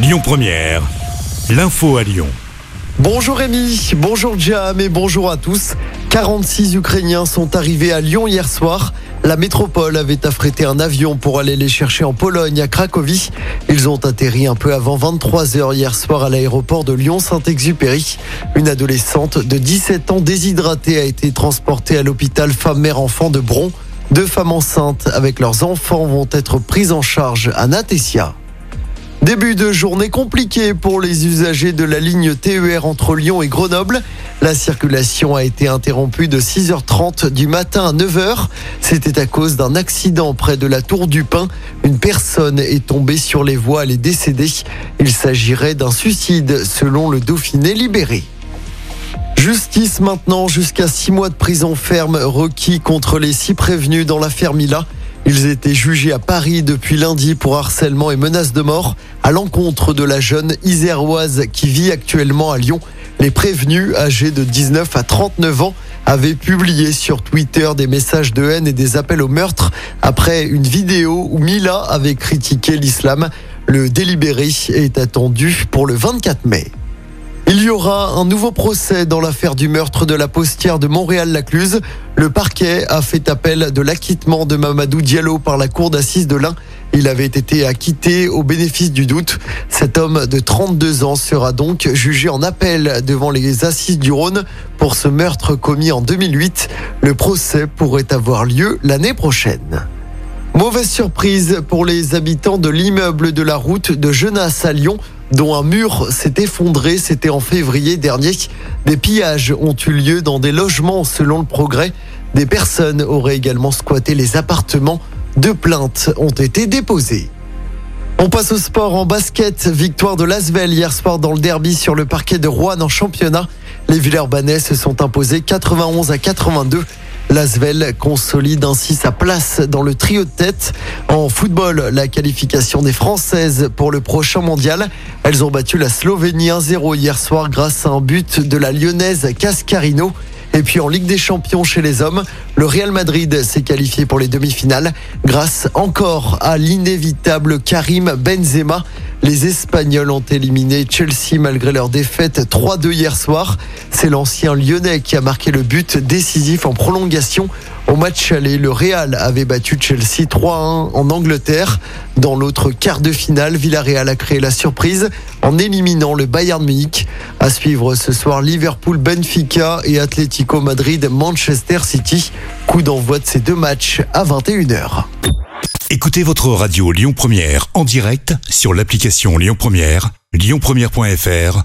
Lyon Première, l'info à Lyon. Bonjour Rémi, bonjour Jam et bonjour à tous. 46 Ukrainiens sont arrivés à Lyon hier soir. La métropole avait affrété un avion pour aller les chercher en Pologne, à Cracovie. Ils ont atterri un peu avant 23h hier soir à l'aéroport de Lyon-Saint-Exupéry. Une adolescente de 17 ans déshydratée a été transportée à l'hôpital femme-mère-enfant de Bron. Deux femmes enceintes avec leurs enfants vont être prises en charge à Natessia. Début de journée compliquée pour les usagers de la ligne TER entre Lyon et Grenoble. La circulation a été interrompue de 6h30 du matin à 9h. C'était à cause d'un accident près de la Tour du Pin. Une personne est tombée sur les voies, elle est décédée. Il s'agirait d'un suicide selon le Dauphiné libéré. Justice maintenant, jusqu'à six mois de prison ferme requis contre les six prévenus dans l'affaire Mila. Ils étaient jugés à Paris depuis lundi pour harcèlement et menaces de mort à l'encontre de la jeune iséroise qui vit actuellement à Lyon. Les prévenus, âgés de 19 à 39 ans, avaient publié sur Twitter des messages de haine et des appels au meurtre après une vidéo où Mila avait critiqué l'islam. Le délibéré est attendu pour le 24 mai. Il y aura un nouveau procès dans l'affaire du meurtre de la postière de Montréal-Lacluse. Le parquet a fait appel de l'acquittement de Mamadou Diallo par la cour d'assises de l'Ain. Il avait été acquitté au bénéfice du doute. Cet homme de 32 ans sera donc jugé en appel devant les assises du Rhône pour ce meurtre commis en 2008. Le procès pourrait avoir lieu l'année prochaine. Mauvaise surprise pour les habitants de l'immeuble de la route de Genasse à Lyon dont un mur s'est effondré. C'était en février dernier. Des pillages ont eu lieu dans des logements selon le progrès. Des personnes auraient également squatté les appartements. Deux plaintes ont été déposées. On passe au sport en basket. Victoire de Lasvel hier soir dans le derby sur le parquet de Rouen en championnat. Les Villers-Banais se sont imposés 91 à 82. L'Asvel consolide ainsi sa place dans le trio de tête. En football, la qualification des Françaises pour le prochain mondial. Elles ont battu la Slovénie 1-0 hier soir grâce à un but de la lyonnaise Cascarino. Et puis en Ligue des Champions chez les hommes, le Real Madrid s'est qualifié pour les demi-finales grâce encore à l'inévitable Karim Benzema. Les Espagnols ont éliminé Chelsea malgré leur défaite 3-2 hier soir. C'est l'ancien Lyonnais qui a marqué le but décisif en prolongation. Au match aller, le Real avait battu Chelsea 3-1 en Angleterre. Dans l'autre quart de finale, Villarreal a créé la surprise en éliminant le Bayern Munich. À suivre ce soir, Liverpool, Benfica et Atlético Madrid, Manchester City. Coup d'envoi de ces deux matchs à 21h. Écoutez votre radio Lyon Première en direct sur l'application Lyon Première, lyonpremière.fr